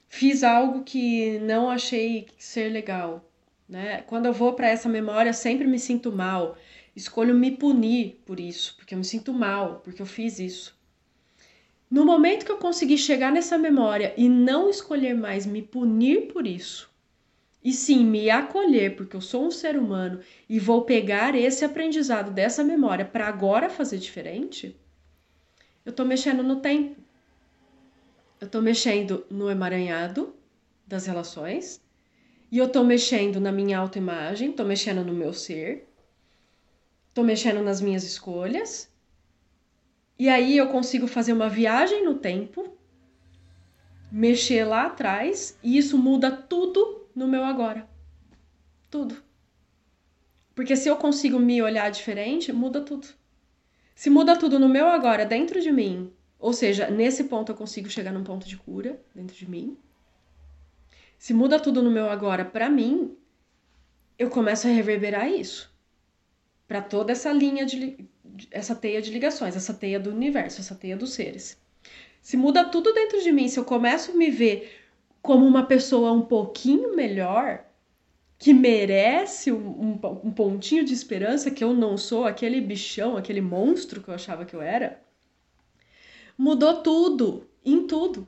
Fiz algo que não achei ser legal, né? Quando eu vou para essa memória, sempre me sinto mal. Escolho me punir por isso, porque eu me sinto mal, porque eu fiz isso. No momento que eu conseguir chegar nessa memória e não escolher mais me punir por isso, e sim me acolher, porque eu sou um ser humano e vou pegar esse aprendizado dessa memória para agora fazer diferente, eu estou mexendo no tempo. Eu estou mexendo no emaranhado das relações e eu estou mexendo na minha autoimagem, estou mexendo no meu ser, estou mexendo nas minhas escolhas. E aí eu consigo fazer uma viagem no tempo, mexer lá atrás e isso muda tudo no meu agora. Tudo. Porque se eu consigo me olhar diferente, muda tudo. Se muda tudo no meu agora, dentro de mim, ou seja, nesse ponto eu consigo chegar num ponto de cura dentro de mim. Se muda tudo no meu agora para mim, eu começo a reverberar isso para toda essa linha de essa teia de ligações, essa teia do universo, essa teia dos seres. Se muda tudo dentro de mim, se eu começo a me ver como uma pessoa um pouquinho melhor, que merece um, um, um, pontinho de esperança, que eu não sou aquele bichão, aquele monstro que eu achava que eu era, mudou tudo, em tudo.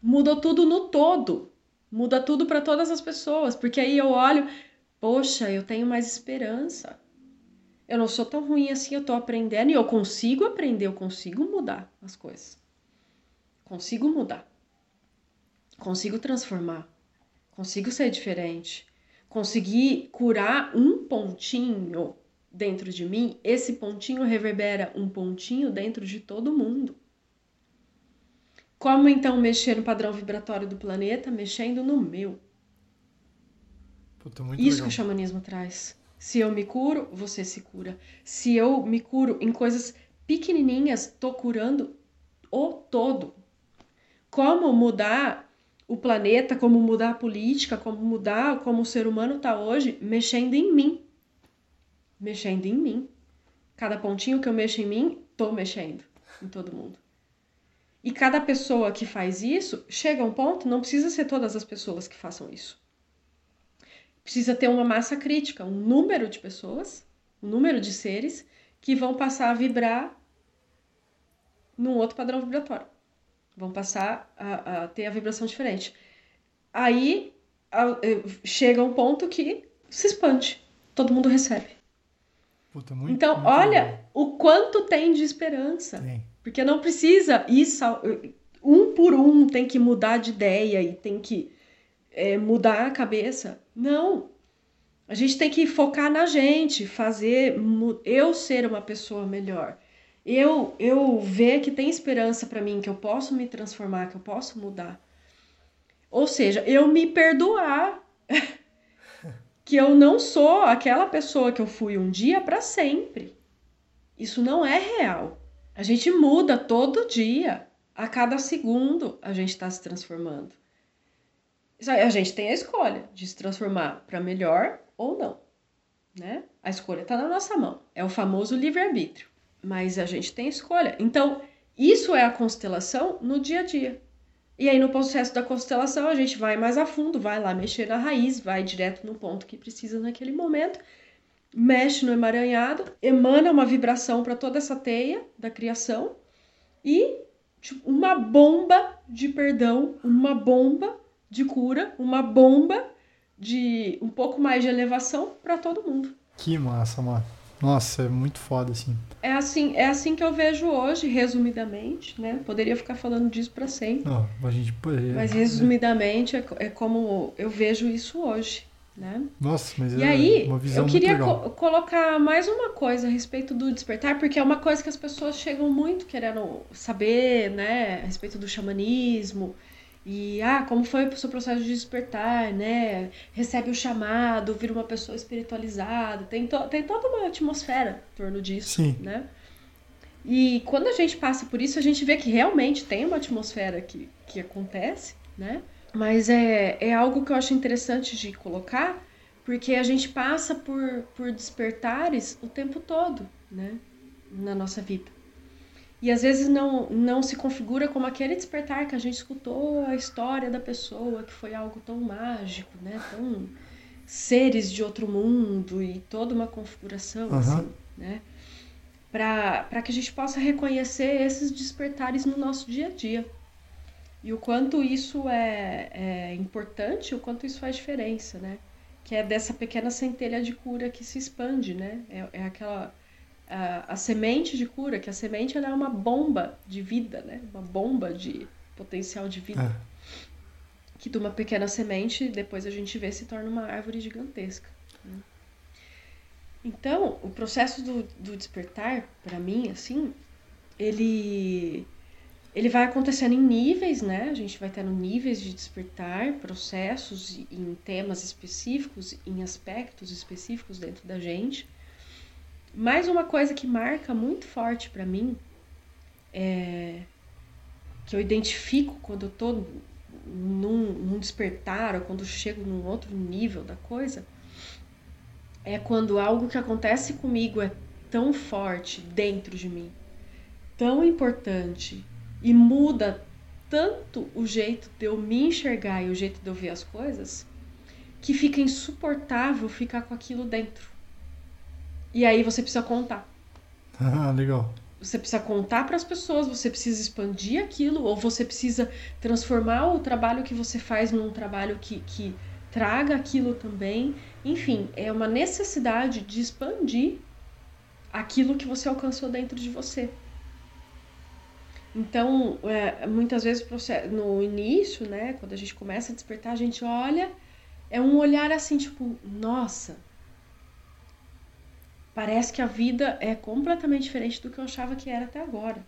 Mudou tudo no todo. Muda tudo para todas as pessoas, porque aí eu olho, poxa, eu tenho mais esperança. Eu não sou tão ruim assim, eu tô aprendendo e eu consigo aprender, eu consigo mudar as coisas. Consigo mudar. Consigo transformar. Consigo ser diferente. Conseguir curar um pontinho dentro de mim, esse pontinho reverbera um pontinho dentro de todo mundo. Como então mexer no padrão vibratório do planeta? Mexendo no meu. Puta, Isso legal. que o xamanismo traz. Se eu me curo, você se cura. Se eu me curo em coisas pequenininhas, tô curando o todo. Como mudar o planeta, como mudar a política, como mudar como o ser humano está hoje, mexendo em mim. Mexendo em mim. Cada pontinho que eu mexo em mim, tô mexendo em todo mundo. E cada pessoa que faz isso, chega a um ponto, não precisa ser todas as pessoas que façam isso. Precisa ter uma massa crítica, um número de pessoas, um número de seres que vão passar a vibrar num outro padrão vibratório vão passar a, a ter a vibração diferente. Aí a, eh, chega um ponto que se expande, todo mundo recebe. Puta, muito, então, muito olha o quanto tem de esperança. Tem. Porque não precisa ir um por um, tem que mudar de ideia e tem que é, mudar a cabeça. Não. A gente tem que focar na gente, fazer eu ser uma pessoa melhor eu eu ver que tem esperança para mim, que eu posso me transformar, que eu posso mudar. Ou seja, eu me perdoar que eu não sou aquela pessoa que eu fui um dia para sempre. Isso não é real. A gente muda todo dia. A cada segundo a gente está se transformando. A gente tem a escolha de se transformar para melhor ou não. Né? A escolha está na nossa mão. É o famoso livre-arbítrio mas a gente tem escolha. Então, isso é a constelação no dia a dia. E aí, no processo da constelação, a gente vai mais a fundo, vai lá mexer na raiz, vai direto no ponto que precisa naquele momento, mexe no emaranhado, emana uma vibração para toda essa teia da criação e tipo, uma bomba de perdão, uma bomba de cura, uma bomba de um pouco mais de elevação para todo mundo. Que massa, mano. Nossa, é muito foda, assim. É assim, é assim que eu vejo hoje, resumidamente, né? Poderia ficar falando disso para sempre. Não, a gente Mas resumidamente é, é como eu vejo isso hoje. Né? Nossa, mas e é aí, uma visão eu queria co colocar mais uma coisa a respeito do despertar, porque é uma coisa que as pessoas chegam muito querendo saber, né, a respeito do xamanismo, e, ah, como foi o seu processo de despertar, né? Recebe o chamado, vira uma pessoa espiritualizada. Tem, to tem toda uma atmosfera em torno disso, Sim. né? E quando a gente passa por isso, a gente vê que realmente tem uma atmosfera que, que acontece, né? Mas é, é algo que eu acho interessante de colocar, porque a gente passa por, por despertares o tempo todo, né? Na nossa vida. E às vezes não, não se configura como aquele despertar que a gente escutou a história da pessoa, que foi algo tão mágico, né? Tão seres de outro mundo e toda uma configuração, uhum. assim, né? Para que a gente possa reconhecer esses despertares no nosso dia a dia. E o quanto isso é, é importante, o quanto isso faz diferença, né? Que é dessa pequena centelha de cura que se expande, né? É, é aquela a, a semente de cura, que a semente ela é uma bomba de vida, né? Uma bomba de potencial de vida. É. Que de uma pequena semente, depois a gente vê, se torna uma árvore gigantesca. Né? Então, o processo do, do despertar, para mim, assim, ele ele vai acontecendo em níveis, né? A gente vai tendo níveis de despertar, processos em temas específicos, em aspectos específicos dentro da gente. Mais uma coisa que marca muito forte para mim, é, que eu identifico quando eu tô num, num despertar ou quando chego num outro nível da coisa, é quando algo que acontece comigo é tão forte dentro de mim, tão importante e muda tanto o jeito de eu me enxergar e o jeito de eu ver as coisas, que fica insuportável ficar com aquilo dentro. E aí você precisa contar. Ah, legal. Você precisa contar para as pessoas, você precisa expandir aquilo, ou você precisa transformar o trabalho que você faz num trabalho que, que traga aquilo também. Enfim, é uma necessidade de expandir aquilo que você alcançou dentro de você. Então, é, muitas vezes no início, né, quando a gente começa a despertar, a gente olha, é um olhar assim, tipo, nossa, Parece que a vida é completamente diferente do que eu achava que era até agora.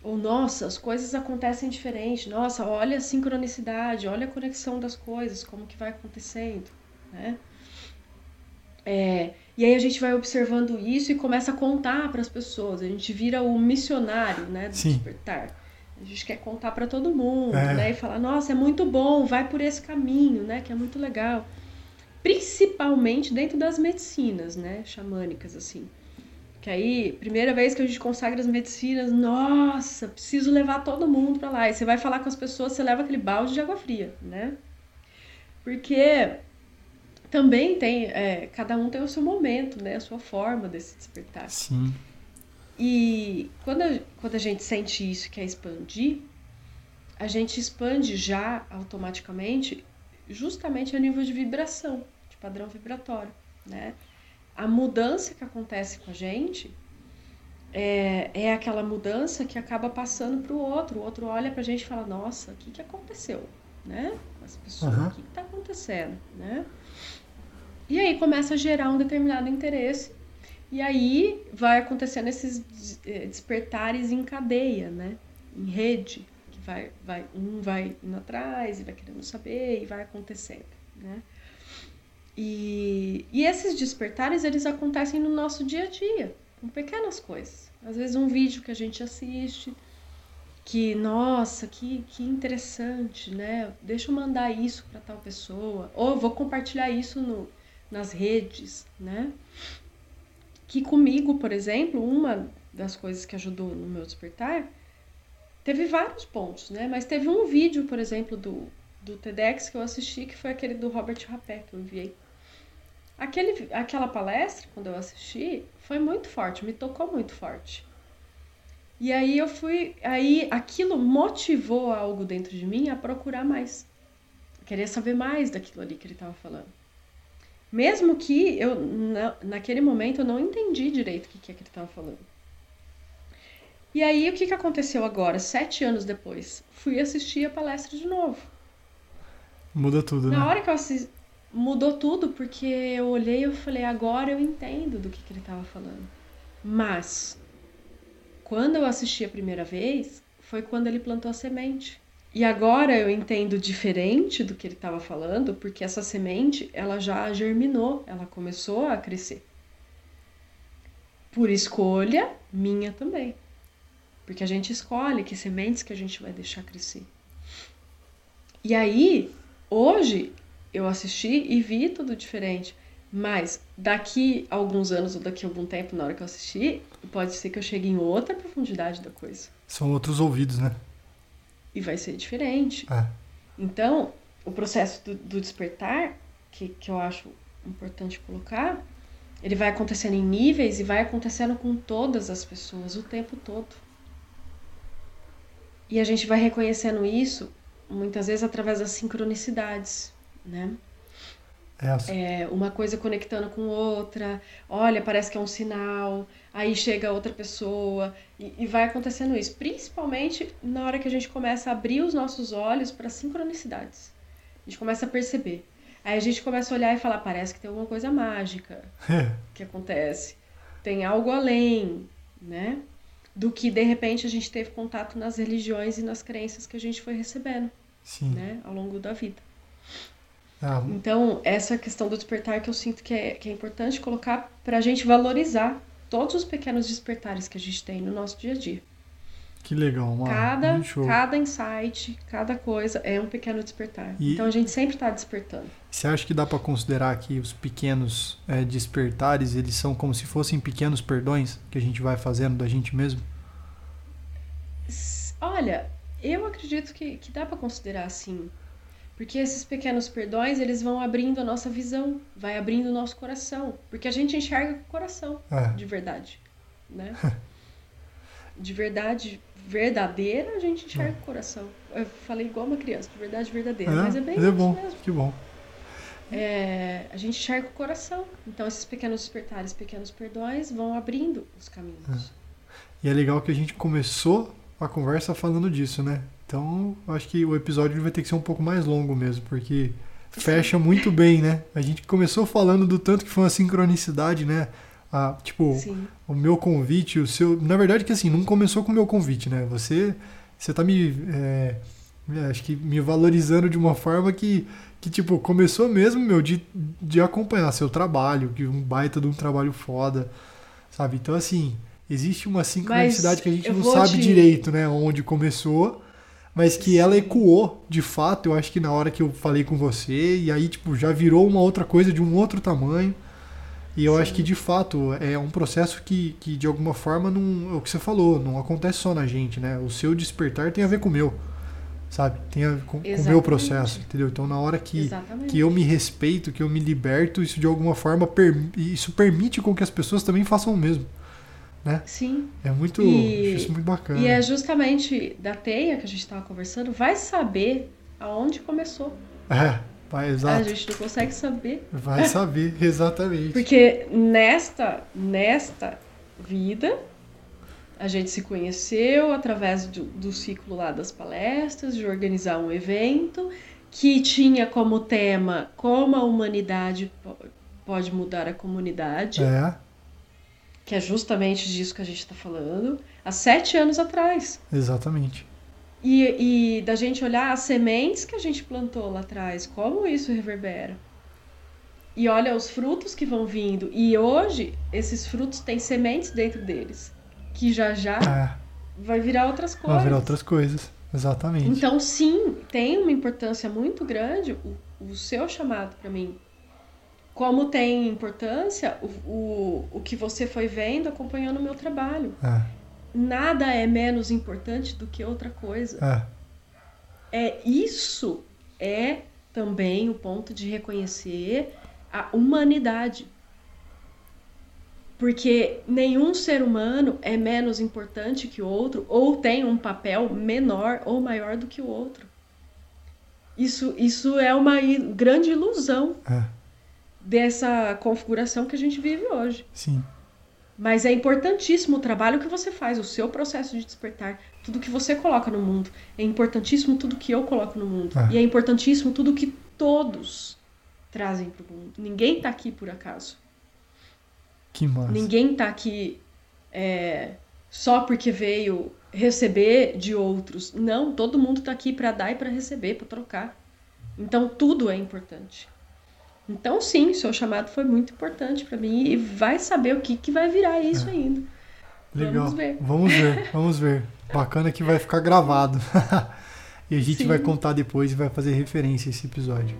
Ou, nossa, as coisas acontecem diferente. Nossa, olha a sincronicidade, olha a conexão das coisas, como que vai acontecendo, né? É, e aí a gente vai observando isso e começa a contar para as pessoas. A gente vira o missionário, né, do Sim. despertar. A gente quer contar para todo mundo, é. né, e falar: "Nossa, é muito bom, vai por esse caminho, né, que é muito legal" principalmente dentro das medicinas, né, xamânicas, assim. Que aí, primeira vez que a gente consagra as medicinas, nossa, preciso levar todo mundo para lá. E você vai falar com as pessoas, você leva aquele balde de água fria, né? Porque também tem, é, cada um tem o seu momento, né? A sua forma desse despertar. Sim. E quando a, quando a gente sente isso que é expandir, a gente expande já automaticamente justamente a nível de vibração padrão vibratório, né? A mudança que acontece com a gente é, é aquela mudança que acaba passando para o outro. O outro olha para a gente e fala: Nossa, o que, que aconteceu? Né? Com essa pessoa, uhum. o que está acontecendo? Né? E aí começa a gerar um determinado interesse. E aí vai acontecendo esses eh, despertares em cadeia, né? Em rede. Que vai, vai, um vai indo atrás e vai querendo saber e vai acontecendo, né? E, e esses despertares, eles acontecem no nosso dia a dia, com pequenas coisas. Às vezes um vídeo que a gente assiste, que, nossa, que, que interessante, né? Deixa eu mandar isso para tal pessoa. Ou vou compartilhar isso no, nas redes, né? Que comigo, por exemplo, uma das coisas que ajudou no meu despertar, teve vários pontos, né? Mas teve um vídeo, por exemplo, do, do TEDx que eu assisti, que foi aquele do Robert Rapé, que eu enviei Aquele, aquela palestra, quando eu assisti, foi muito forte, me tocou muito forte. E aí eu fui, aí aquilo motivou algo dentro de mim a procurar mais. A querer saber mais daquilo ali que ele estava falando. Mesmo que eu, na, naquele momento, eu não entendi direito o que, que é que ele estava falando. E aí, o que, que aconteceu agora, sete anos depois? Fui assistir a palestra de novo. Muda tudo, né? Na hora que eu assisti, mudou tudo, porque eu olhei e eu falei, agora eu entendo do que, que ele estava falando. Mas, quando eu assisti a primeira vez, foi quando ele plantou a semente. E agora eu entendo diferente do que ele estava falando, porque essa semente, ela já germinou, ela começou a crescer. Por escolha minha também. Porque a gente escolhe que sementes que a gente vai deixar crescer. E aí, hoje, eu assisti e vi tudo diferente. Mas daqui a alguns anos ou daqui a algum tempo, na hora que eu assisti, pode ser que eu chegue em outra profundidade da coisa. São outros ouvidos, né? E vai ser diferente. É. Então, o processo do, do despertar, que, que eu acho importante colocar, ele vai acontecendo em níveis e vai acontecendo com todas as pessoas o tempo todo. E a gente vai reconhecendo isso muitas vezes através das sincronicidades, né? É, uma coisa conectando com outra, olha, parece que é um sinal, aí chega outra pessoa, e, e vai acontecendo isso, principalmente na hora que a gente começa a abrir os nossos olhos para sincronicidades. A gente começa a perceber. Aí a gente começa a olhar e falar, parece que tem alguma coisa mágica que acontece. Tem algo além, né? Do que de repente a gente teve contato nas religiões e nas crenças que a gente foi recebendo, sim. né, ao longo da vida. Ah, Então, essa questão do despertar que eu sinto que é, que é importante colocar para a gente valorizar todos os pequenos despertares que a gente tem no nosso dia a dia. que legal. Cada, cada insight, cada coisa é um pequeno despertar. E- Então, a gente sempre está despertando. Você acha que dá pra considerar que os pequenos é, despertares, eles são como se fossem pequenos perdões que a gente vai fazendo da gente mesmo? Olha, eu acredito que, que dá para considerar assim. Porque esses pequenos perdões, eles vão abrindo a nossa visão, vai abrindo o nosso coração. Porque a gente enxerga com o coração. É. de verdade, né? De verdade verdadeira, a gente enxerga o coração. Eu falei igual uma criança, de verdade verdadeira, mas é bem é isso bom, mesmo. que bom. É, a gente enxerga o coração. Então esses pequenos despertares, pequenos perdões vão abrindo os caminhos. E é legal que a gente começou a conversa falando disso, né? Então, acho que o episódio vai ter que ser um pouco mais longo mesmo, porque fecha muito bem, né? A gente começou falando do tanto que foi uma sincronicidade, né? Ah, tipo, Sim, o meu convite, o seu. Na verdade, que assim, não começou com o meu convite, né? Você, você tá me. é, é, acho que me valorizando de uma forma que, que tipo, começou mesmo, meu, de, de acompanhar seu trabalho, que um baita de um trabalho foda, sabe? Então, assim, existe uma sincronicidade Mas que a gente não sabe te- direito, né? Onde começou. Mas que ela ecoou, de fato, eu acho que na hora que eu falei com você, e aí, tipo, já virou uma outra coisa de um outro tamanho. E eu Sim. acho que de fato é um processo que, que de alguma forma não. É o que você falou, não acontece só na gente, né? O seu despertar tem a ver com o meu. Sabe? Tem a ver com, com o meu processo, entendeu? Então na hora que, exatamente. que eu me respeito, que eu me liberto, isso de alguma forma per- isso permite com que as pessoas também façam o mesmo. Sim. É muito. E- isso muito bacana. E é justamente da teia que a gente estava conversando, vai saber aonde começou. É, vai, A exato. gente não consegue saber. Vai saber, exatamente. Porque nesta, nesta vida, a gente se conheceu através do, do ciclo lá das palestras, de organizar um evento que tinha como tema como a humanidade po- pode mudar a comunidade, É, que é justamente disso que a gente está falando, há sete anos atrás. exatamente. E, e da gente olhar as sementes que a gente plantou lá atrás, como isso reverbera. E olha os frutos que vão vindo. E hoje, esses frutos têm sementes dentro deles, que já já É, vai virar outras vai coisas. virar outras coisas. Exatamente. Então, sim, tem uma importância muito grande o, o seu chamado para mim. Como tem importância o, o, o que você foi vendo acompanhando o meu trabalho. É, Nada é menos importante do que outra coisa. é. É isso é também o ponto de reconhecer a humanidade. Porque nenhum ser humano é menos importante que o outro ou tem um papel menor ou maior do que o outro. Isso, isso é uma grande ilusão É. dessa configuração que a gente vive hoje. Sim. Mas é importantíssimo o trabalho que você faz, o seu processo de despertar, tudo que você coloca no mundo. É importantíssimo tudo que eu coloco no mundo. É. E é importantíssimo tudo que todos trazem para o mundo. Ninguém está aqui por acaso. Que massa. Ninguém está aqui é, só porque veio receber de outros. Não, todo mundo está aqui para dar e para receber, para trocar. Então tudo é importante. Então sim, seu chamado foi muito importante para mim e vai saber o que, que vai virar isso É. ainda. Legal. Vamos ver. Vamos ver, vamos ver. Bacana que vai ficar gravado. e a gente Sim. vai contar depois e vai fazer referência a esse episódio.